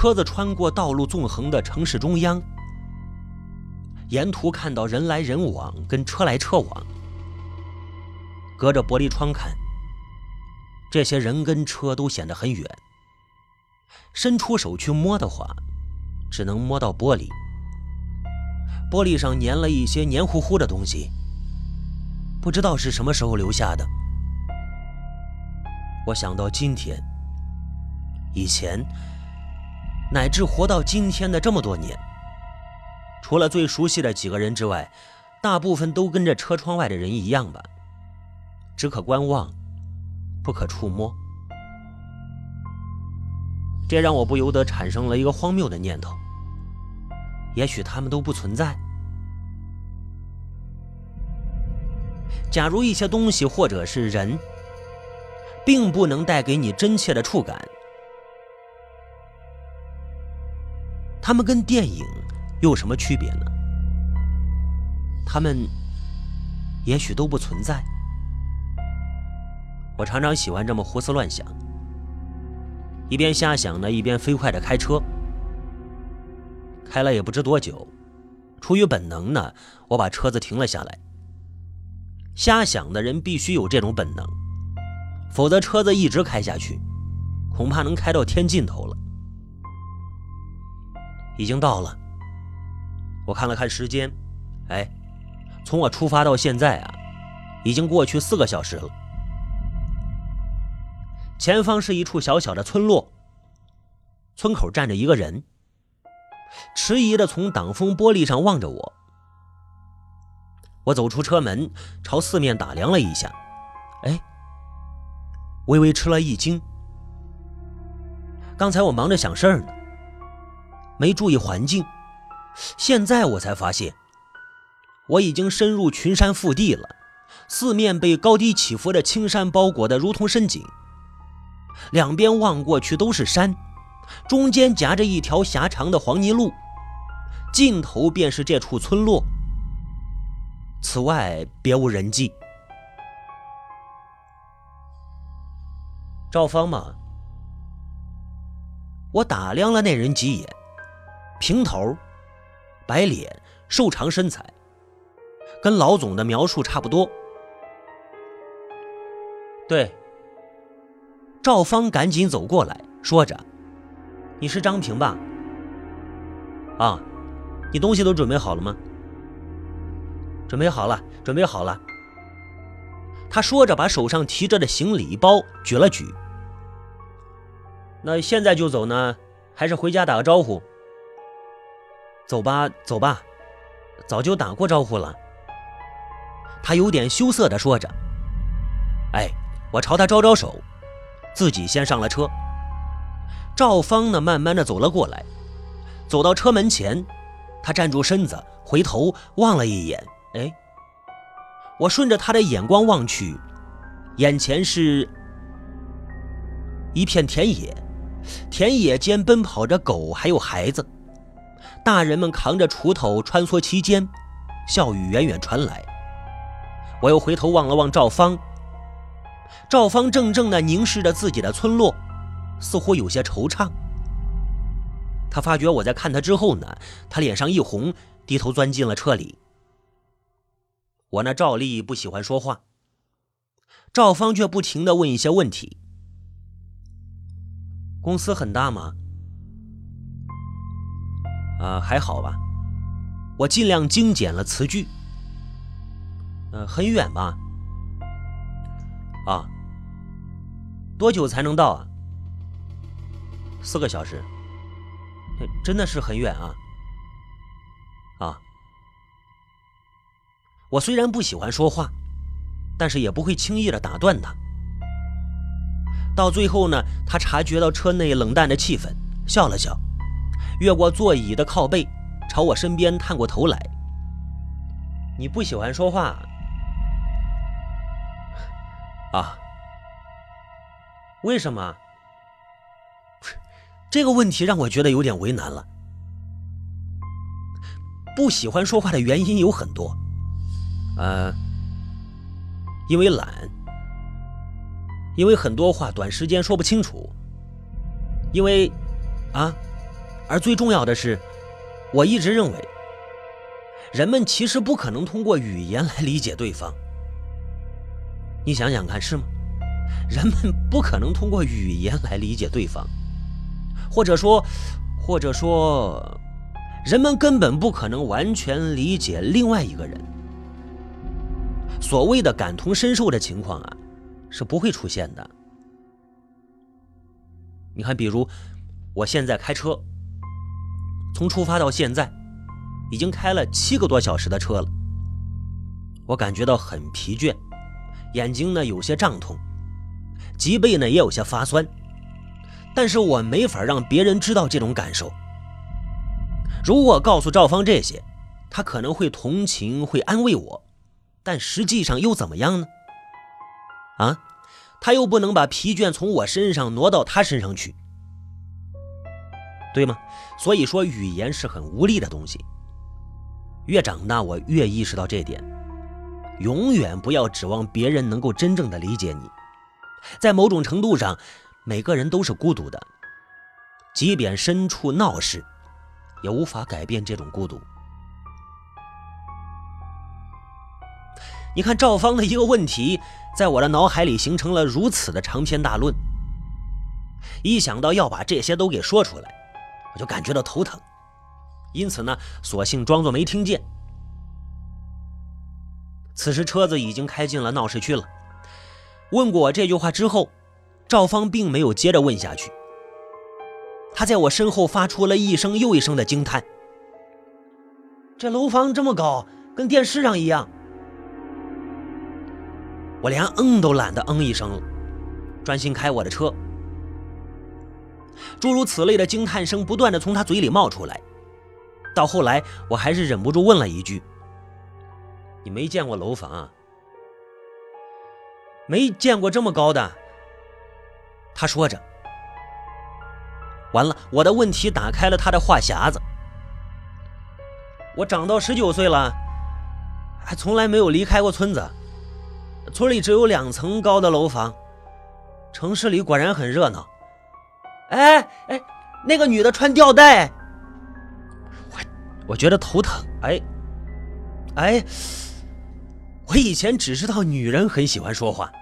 车子穿过道路纵横的城市中央，沿途看到人来人往，跟车来车往。隔着玻璃窗看，这些人跟车都显得很远。伸出手去摸的话，只能摸到玻璃。玻璃上粘了一些黏糊糊的东西，不知道是什么时候留下的。我想到今天、以前，乃至活到今天的这么多年，除了最熟悉的几个人之外，大部分都跟这车窗外的人一样吧，只可观望，不可触摸。这让我不由得产生了一个荒谬的念头：也许他们都不存在。假如一些东西或者是人，并不能带给你真切的触感，他们跟电影有什么区别呢？他们也许都不存在。我常常喜欢这么胡思乱想，一边瞎想呢，一边飞快的开车。开了也不知多久，出于本能呢，我把车子停了下来。瞎想的人必须有这种本能，否则车子一直开下去，恐怕能开到天尽头了。已经到了，我看了看时间，哎，从我出发到现在啊，已经过去四个小时了。前方是一处小小的村落，村口站着一个人，迟疑的从挡风玻璃上望着我。我走出车门，朝四面打量了一下，哎，微微吃了一惊。刚才我忙着想事儿呢，没注意环境，现在我才发现，我已经深入群山腹地了，四面被高低起伏的青山包裹的如同深井，两边望过去都是山，中间夹着一条狭长的黄泥路，尽头便是这处村落。此外别无人迹。赵芳吗？我打量了那人几眼，平头，白脸，瘦长身材，跟老总的描述差不多。对。赵芳赶紧走过来，说着：“你是张平吧？啊，你东西都准备好了吗？”准备好了，准备好了。他说着，把手上提着的行李包举了举。那现在就走呢，还是回家打个招呼？走吧，走吧，早就打过招呼了。他有点羞涩的说着。哎，我朝他招招手，自己先上了车。赵芳呢，慢慢的走了过来，走到车门前，他站住身子，回头望了一眼。哎，我顺着他的眼光望去，眼前是一片田野，田野间奔跑着狗，还有孩子，大人们扛着锄头穿梭其间，笑语远远传来。我又回头望了望赵芳，赵芳怔怔地凝视着自己的村落，似乎有些惆怅。他发觉我在看他之后呢，他脸上一红，低头钻进了车里。我那赵丽不喜欢说话，赵芳却不停的问一些问题。公司很大吗？啊，还好吧。我尽量精简了词句。呃，很远吧？啊，多久才能到啊？四个小时。真的是很远啊。啊。我虽然不喜欢说话，但是也不会轻易的打断他。到最后呢，他察觉到车内冷淡的气氛，笑了笑，越过座椅的靠背，朝我身边探过头来。你不喜欢说话啊？为什么？这个问题让我觉得有点为难了。不喜欢说话的原因有很多。呃，因为懒，因为很多话短时间说不清楚，因为，啊，而最重要的是，我一直认为，人们其实不可能通过语言来理解对方。你想想看，是吗？人们不可能通过语言来理解对方，或者说，或者说，人们根本不可能完全理解另外一个人。所谓的感同身受的情况啊，是不会出现的。你看，比如我现在开车，从出发到现在，已经开了七个多小时的车了，我感觉到很疲倦，眼睛呢有些胀痛。脊背呢也有些发酸，但是我没法让别人知道这种感受。如果告诉赵芳这些，他可能会同情，会安慰我，但实际上又怎么样呢？啊，他又不能把疲倦从我身上挪到他身上去，对吗？所以说，语言是很无力的东西。越长大，我越意识到这点，永远不要指望别人能够真正的理解你。在某种程度上，每个人都是孤独的，即便身处闹市，也无法改变这种孤独。你看赵芳的一个问题，在我的脑海里形成了如此的长篇大论。一想到要把这些都给说出来，就感觉到头疼，因此呢，索性装作没听见。此时车子已经开进了闹市区了。问过我这句话之后，赵芳并没有接着问下去。他在我身后发出了一声又一声的惊叹：“这楼房这么高，跟电视上一样。”我连嗯都懒得嗯一声了，专心开我的车。诸如此类的惊叹声不断的从他嘴里冒出来，到后来我还是忍不住问了一句：“你没见过楼房啊？”没见过这么高的，他说着。完了，我的问题打开了他的话匣子。我长到十九岁了，还从来没有离开过村子。村里只有两层高的楼房，城市里果然很热闹。哎哎，那个女的穿吊带，我我觉得头疼。哎哎。我以前只知道女人很喜欢说话，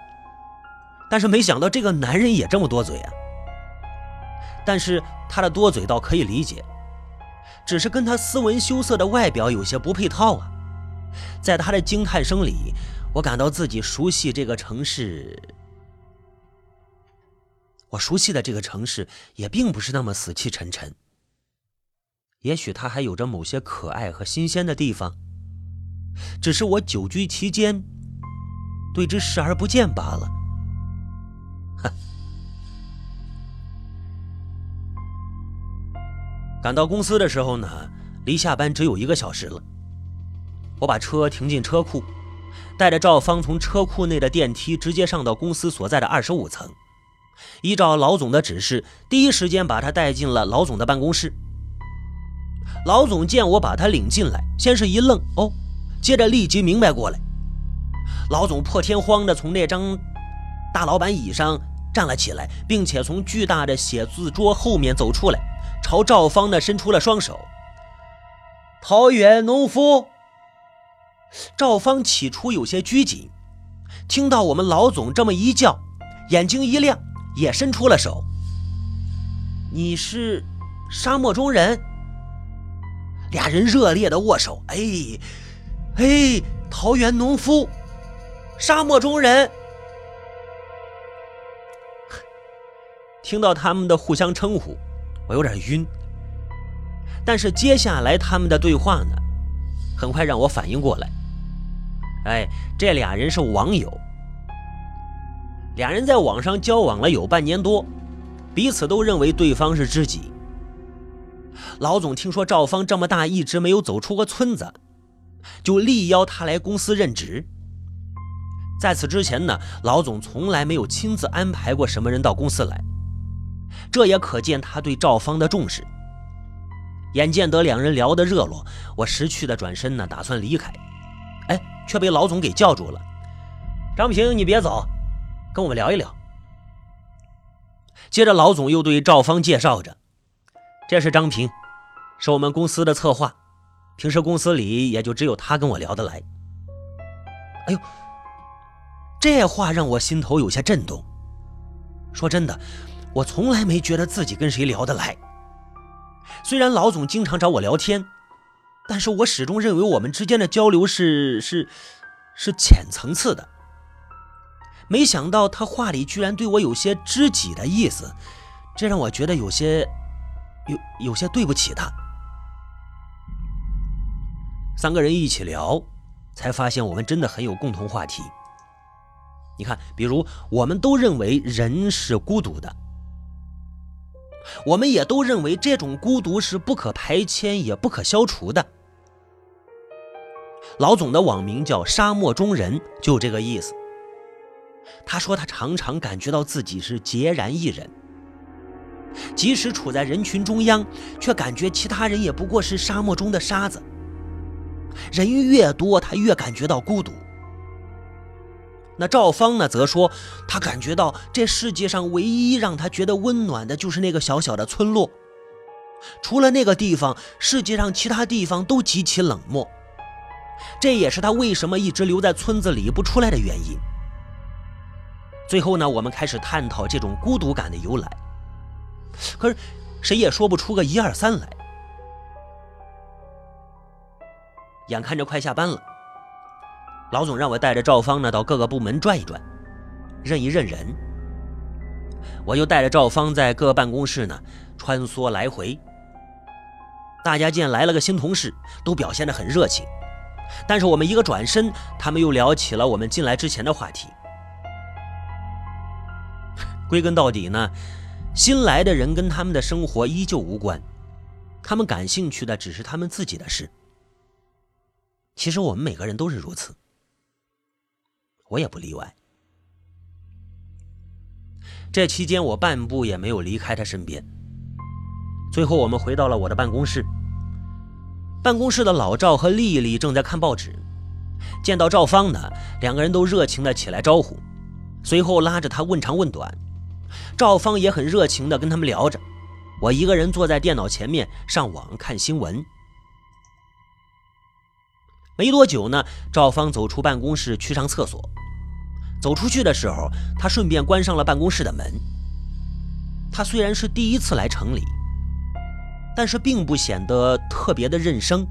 但是没想到这个男人也这么多嘴啊。但是他的多嘴倒可以理解，只是跟他斯文羞涩的外表有些不配套啊。在他的惊叹声里，我感到自己熟悉这个城市。我熟悉的这个城市也并不是那么死气沉沉，也许他还有着某些可爱和新鲜的地方。只是我久居其间，对之视而不见罢了。哼！赶到公司的时候呢，离下班只有一个小时了。我把车停进车库，带着赵芳从车库内的电梯直接上到公司所在的二十五层。依照老总的指示，第一时间把他带进了老总的办公室。老总见我把他领进来，先是一愣，哦。接着立即明白过来，老总破天荒地从那张大老板椅上站了起来，并且从巨大的写字桌后面走出来，朝赵芳呢伸出了双手。桃园农夫。赵芳起初有些拘谨，听到我们老总这么一叫，眼睛一亮，也伸出了手。你是沙漠中人？俩人热烈的握手，哎。嘿，桃园农夫，沙漠中人，听到他们的互相称呼，我有点晕。但是接下来他们的对话呢，很快让我反应过来。哎，这俩人是网友，俩人在网上交往了有半年多，彼此都认为对方是知己。老总听说赵芳这么大一直没有走出过村子。就力邀他来公司任职。在此之前呢，老总从来没有亲自安排过什么人到公司来，这也可见他对赵芳的重视。眼见得两人聊得热络，我识趣的转身呢，打算离开，哎，却被老总给叫住了。张平，你别走，跟我们聊一聊。接着，老总又对赵芳介绍着：“这是张平，是我们公司的策划，平时公司里也就只有他跟我聊得来。哎呦，这话让我心头有些震动。说真的，我从来没觉得自己跟谁聊得来。虽然老总经常找我聊天，但是我始终认为我们之间的交流是是是浅层次的。没想到他话里居然对我有些知己的意思，这让我觉得有些有有些对不起他。三个人一起聊，才发现我们真的很有共同话题。你看，比如我们都认为人是孤独的，我们也都认为这种孤独是不可排遣也不可消除的。老总的网名叫“沙漠中人”，就这个意思。他说他常常感觉到自己是孑然一人，即使处在人群中央，却感觉其他人也不过是沙漠中的沙子。人越多，他越感觉到孤独。那赵芳呢，则说他感觉到这世界上唯一让他觉得温暖的，就是那个小小的村落。除了那个地方，世界上其他地方都极其冷漠。这也是他为什么一直留在村子里不出来的原因。最后呢，我们开始探讨这种孤独感的由来。可是，谁也说不出个一二三来。眼看着快下班了。老总让我带着赵芳呢到各个部门转一转，认一认人。我又带着赵芳在各办公室呢穿梭来回。大家见来了个新同事，都表现得很热情。但是我们一个转身，他们又聊起了我们进来之前的话题。归根到底呢，新来的人跟他们的生活依旧无关，他们感兴趣的只是他们自己的事。其实我们每个人都是如此。我也不例外。这期间，我半步也没有离开他身边。最后，我们回到了我的办公室。办公室的老赵和丽丽正在看报纸，见到赵芳呢，两个人都热情的起来招呼，随后拉着他问长问短。赵芳也很热情的跟他们聊着，我一个人坐在电脑前面上网看新闻。没多久呢，赵芳走出办公室去上厕所。走出去的时候，他顺便关上了办公室的门。他虽然是第一次来城里，但是并不显得特别的认生。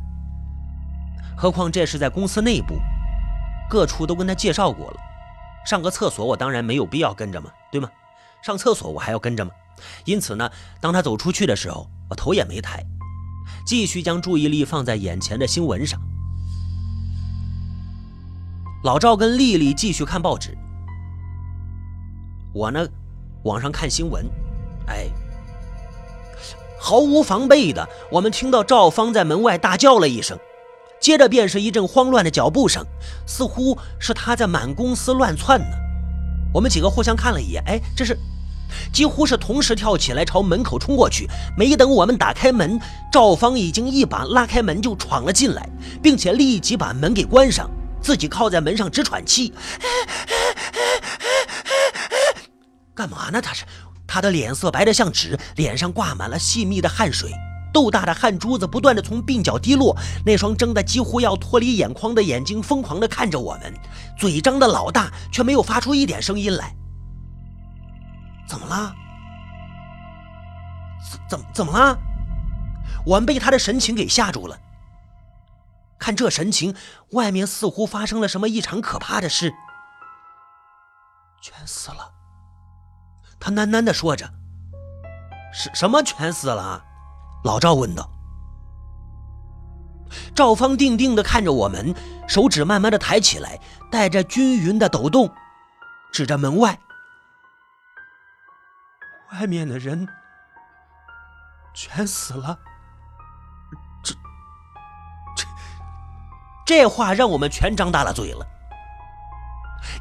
何况这是在公司内部，各处都跟他介绍过了。上个厕所，我当然没有必要跟着嘛，对吗？上厕所我还要跟着吗？因此呢，当他走出去的时候，我头也没抬，继续将注意力放在眼前的新闻上。老赵跟丽丽继续看报纸，我呢，网上看新闻。哎，毫无防备的，我们听到赵芳在门外大叫了一声，接着便是一阵慌乱的脚步声，似乎是他在满公司乱窜呢。我们几个互相看了一眼，哎，这是几乎是同时跳起来朝门口冲过去。没等我们打开门，赵芳已经一把拉开门就闯了进来，并且立即把门给关上。自己靠在门上直喘气，干嘛呢？他是，他的脸色白得像纸，脸上挂满了细密的汗水，豆大的汗珠子不断的从鬓角滴落，那双睁得几乎要脱离眼眶的眼睛疯狂的看着我们，嘴张的老大，却没有发出一点声音来。怎么了？怎怎怎么了？我们被他的神情给吓住了。看这神情，外面似乎发生了什么异常可怕的事。全死了，他喃喃的说着。什什么全死了？老赵问道。赵芳定定的看着我们，手指慢慢的抬起来，带着均匀的抖动，指着门外。外面的人全死了。这这这话让我们全张大了嘴了。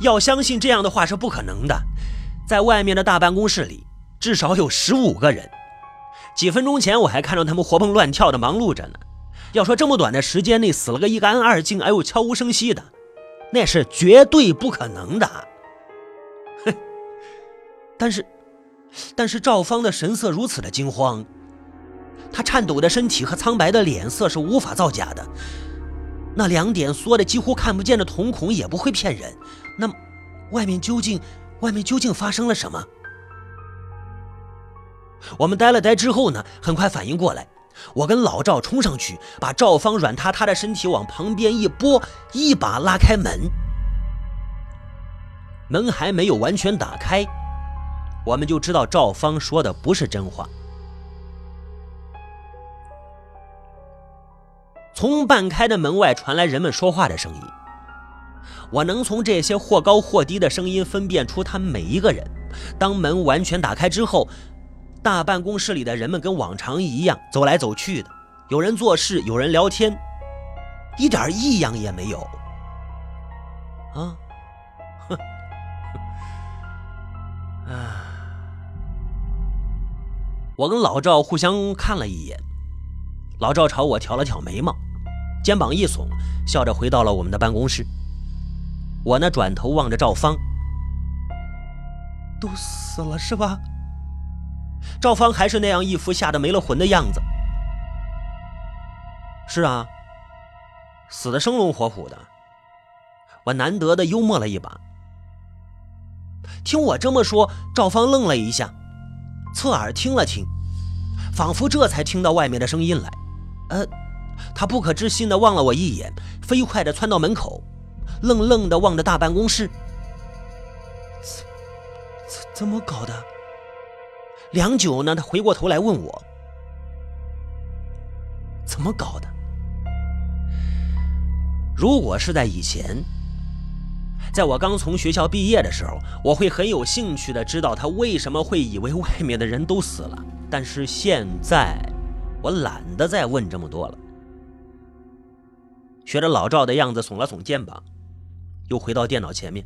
要相信这样的话是不可能的，在外面的大办公室里至少有十五个人，几分钟前我还看到他们活蹦乱跳的忙碌着呢。要说这么短的时间内死了个一干二净，哎呦悄无声息的，那是绝对不可能的。哼！但是，但是赵芳的神色如此的惊慌。他颤抖的身体和苍白的脸色是无法造假的，那两点缩的几乎看不见的瞳孔也不会骗人。那外面究竟，外面究竟发生了什么？我们呆了呆之后呢，很快反应过来，我跟老赵冲上去，把赵芳软塌塌的身体往旁边一拨，一把拉开门。门还没有完全打开，我们就知道赵芳说的不是真话。从半开的门外传来人们说话的声音，我能从这些或高或低的声音分辨出他们每一个人。当门完全打开之后，大办公室里的人们跟往常一样走来走去的，有人做事，有人聊天，一点异样也没有。啊，我跟老赵互相看了一眼，老赵朝我挑了挑眉毛。肩膀一耸，笑着回到了我们的办公室。我呢，转头望着赵芳，都死了是吧？赵芳还是那样一副吓得没了魂的样子。是啊，死的生龙活虎的。我难得的幽默了一把。听我这么说，赵芳愣了一下，侧耳听了听，仿佛这才听到外面的声音来。呃。他不可置信地望了我一眼，飞快地窜到门口，愣愣地望着大办公室。怎怎怎么搞的？良久呢，他回过头来问我：“怎么搞的？”如果是在以前，在我刚从学校毕业的时候，我会很有兴趣的知道他为什么会以为外面的人都死了。但是现在，我懒得再问这么多了。学着老赵的样子，耸了耸肩膀，又回到电脑前面。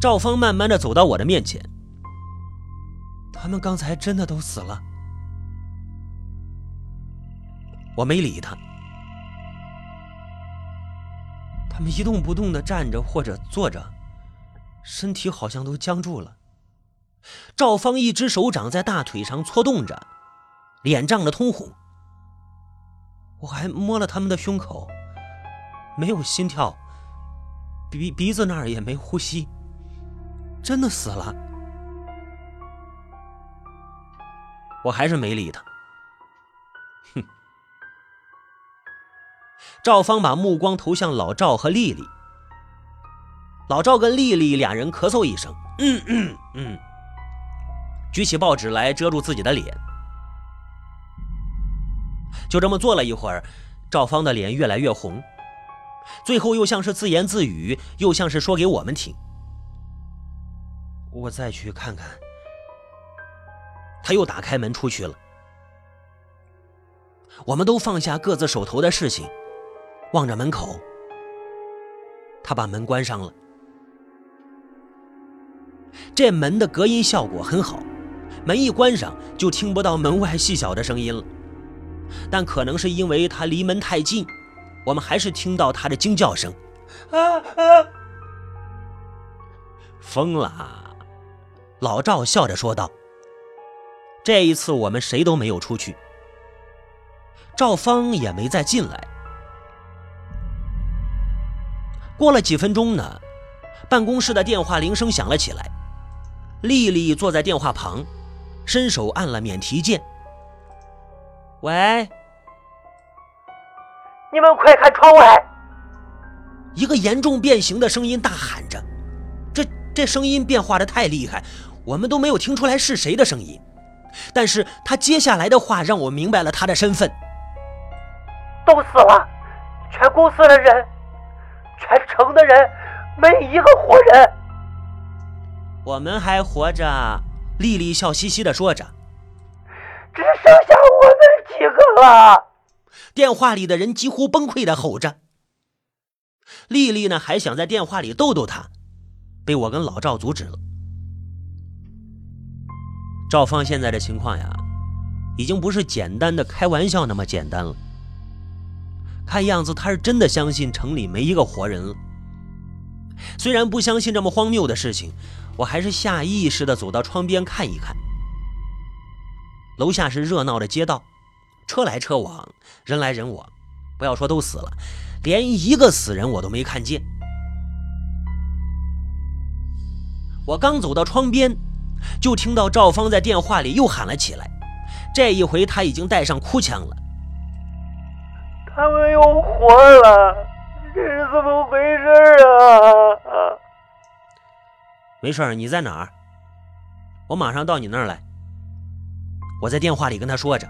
赵芳慢慢的走到我的面前，他们刚才真的都死了。我没理他，他们一动不动的站着或者坐着，身体好像都僵住了。赵芳一只手掌在大腿上搓动着。脸涨得通红，我还摸了他们的胸口，没有心跳，鼻鼻子那儿也没呼吸，真的死了。我还是没理他。哼。赵芳把目光投向老赵和丽丽，老赵跟丽丽俩人咳嗽一声，嗯嗯嗯，举起报纸来遮住自己的脸。就这么坐了一会儿，赵芳的脸越来越红，最后又像是自言自语，又像是说给我们听。我再去看看。他又打开门出去了。我们都放下各自手头的事情，望着门口。他把门关上了。这门的隔音效果很好，门一关上就听不到门外细小的声音了。但可能是因为他离门太近，我们还是听到他的惊叫声。啊啊！疯了！老赵笑着说道。这一次我们谁都没有出去，赵芳也没再进来。过了几分钟呢，办公室的电话铃声响了起来。丽丽坐在电话旁，伸手按了免提键。喂，你们快看窗外！一个严重变形的声音大喊着，这这声音变化的太厉害，我们都没有听出来是谁的声音。但是他接下来的话让我明白了他的身份。都死了，全公司的人，全城的人，没一个活人。我们还活着，丽丽笑嘻嘻的说着。只剩下我们几个了。电话里的人几乎崩溃的吼着。丽丽呢，还想在电话里逗逗他，被我跟老赵阻止了。赵芳现在的情况呀，已经不是简单的开玩笑那么简单了。看样子他是真的相信城里没一个活人了。虽然不相信这么荒谬的事情，我还是下意识的走到窗边看一看。楼下是热闹的街道，车来车往，人来人往。不要说都死了，连一个死人我都没看见。我刚走到窗边，就听到赵芳在电话里又喊了起来。这一回他已经带上哭腔了。他们又活了，这是怎么回事啊？没事你在哪儿？我马上到你那儿来。我在电话里跟他说着。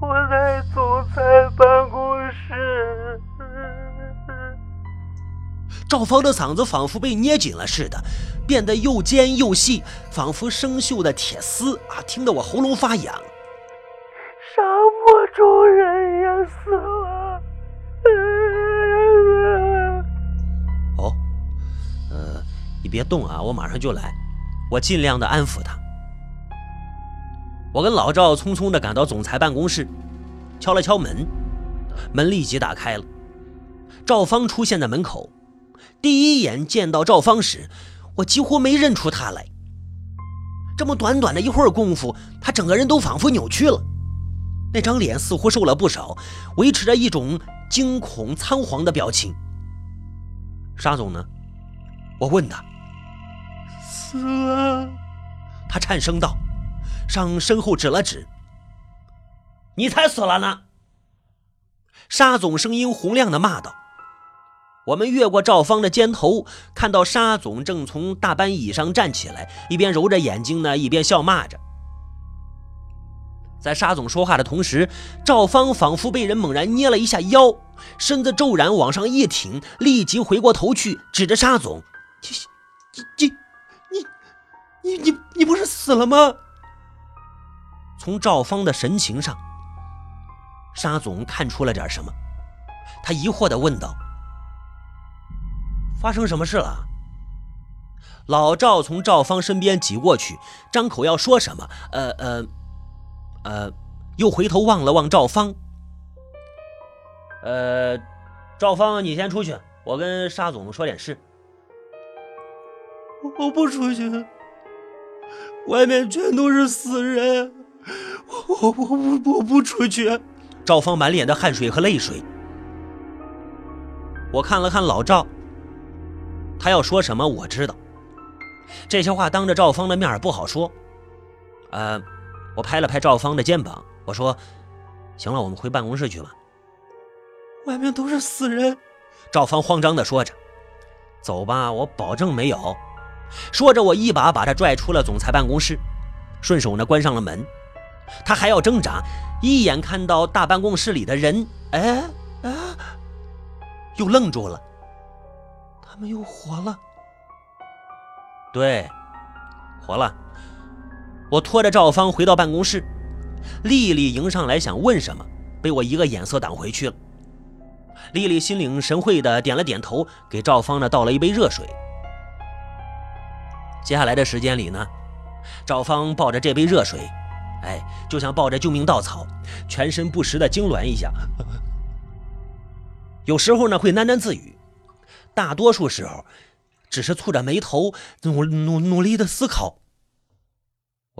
我在总裁办公室。赵芳的嗓子仿佛被捏紧了似的，变得又尖又细，仿佛生锈的铁丝啊！听得我喉咙发痒。死了。哦，呃，你别动啊，我马上就来。我尽量的安抚他。我跟老赵匆匆的赶到总裁办公室，敲了敲门，门立即打开了。赵芳出现在门口。第一眼见到赵芳时，我几乎没认出她来。这么短短的一会儿功夫，她整个人都仿佛扭曲了，那张脸似乎瘦了不少，维持着一种惊恐仓皇的表情。沙总呢？我问他。死了。他颤声道，上身后指了指。你才死了呢！沙总声音洪亮的骂道。我们越过赵芳的肩头，看到沙总正从大班椅上站起来，一边揉着眼睛呢，一边笑骂着。在沙总说话的同时，赵芳仿佛被人猛然捏了一下腰，身子骤然往上一挺，立即回过头去，指着沙总：“你、你、你、你、你、你不是死了吗？”从赵芳的神情上，沙总看出了点什么，他疑惑地问道。发生什么事了？老赵从赵芳身边挤过去，张口要说什么，呃呃呃，又回头望了望赵芳。呃，赵芳，你先出去，我跟沙总说点事。我不出去，外面全都是死人，我我我我我不出去。赵芳满脸的汗水和泪水。我看了看老赵。他要说什么，我知道。这些话当着赵芳的面不好说。呃，我拍了拍赵芳的肩膀，我说：“行了，我们回办公室去吧。”外面都是死人。赵芳慌张地说着：“走吧，我保证没有。”说着，我一把把他拽出了总裁办公室，顺手呢关上了门。他还要挣扎，一眼看到大办公室里的人，哎啊，又愣住了。他们又活了，对，活了。我拖着赵芳回到办公室，丽丽迎上来想问什么，被我一个眼色挡回去了。丽丽心领神会的点了点头，给赵芳呢倒了一杯热水。接下来的时间里呢，赵芳抱着这杯热水，哎，就像抱着救命稻草，全身不时的痉挛一下，有时候呢会喃喃自语。大多数时候，只是蹙着眉头，努努努力的思考。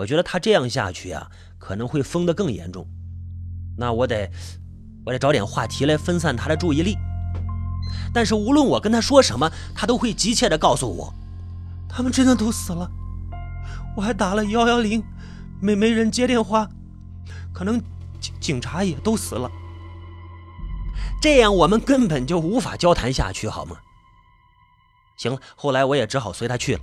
我觉得他这样下去啊，可能会疯得更严重。那我得，我得找点话题来分散他的注意力。但是无论我跟他说什么，他都会急切的告诉我，他们真的都死了。我还打了幺幺零，没没人接电话，可能警警察也都死了。这样我们根本就无法交谈下去，好吗？行了，后来我也只好随他去了。